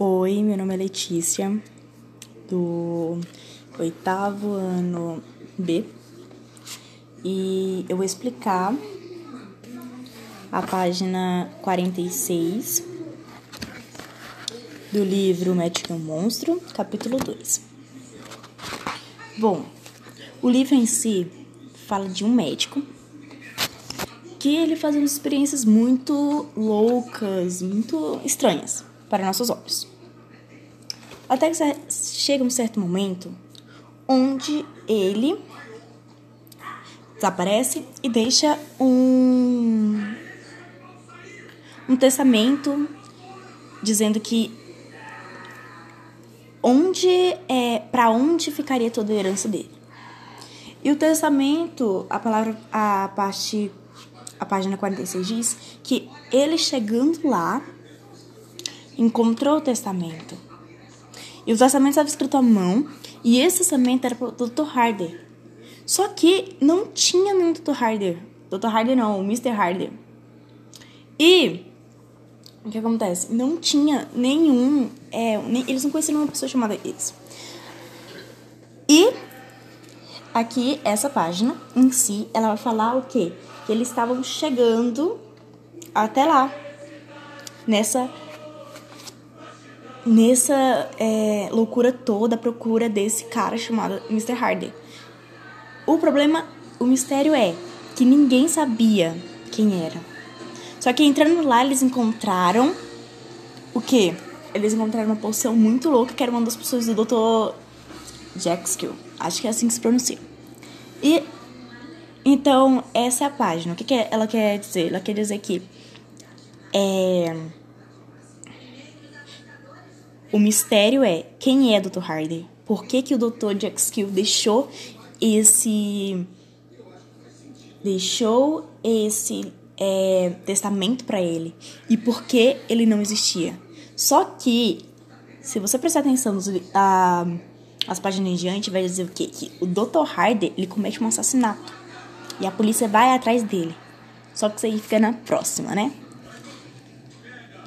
Oi, meu nome é Letícia, do oitavo ano B, e eu vou explicar a página 46 do livro Médico e um Monstro, capítulo 2. Bom, o livro em si fala de um médico que ele faz umas experiências muito loucas, muito estranhas para nossos olhos. Até que chega um certo momento onde ele desaparece e deixa um, um testamento dizendo que onde é para onde ficaria toda a herança dele. E o testamento, a palavra a parte a página 46 diz que ele chegando lá encontrou o testamento. E o testamento estava escrito à mão, e esse testamento era para o Dr. Harder. Só que não tinha nenhum Dr. Harder. Dr. Harder não, o Mr. Harder. E o que acontece? Não tinha nenhum. É, nem, eles não conheciam uma pessoa chamada eles. E aqui, essa página em si, ela vai falar o quê? Que eles estavam chegando até lá. Nessa nessa é, loucura toda a procura desse cara chamado Mr. Hardy. O problema, o mistério é que ninguém sabia quem era. Só que entrando lá, eles encontraram o quê? Eles encontraram uma poção muito louca que era uma das pessoas do Dr. Jackskill. Acho que é assim que se pronuncia. E então, essa é a página. O que, que ela quer dizer? Ela quer dizer que é o mistério é quem é Dr. Hardy? Por que, que o Dr. Jack Skill deixou esse deixou esse é, testamento para ele e por que ele não existia? Só que se você prestar atenção nos, a, as páginas em diante, vai dizer o quê? Que o Dr. Hardy ele comete um assassinato e a polícia vai atrás dele. Só que isso aí fica na próxima, né?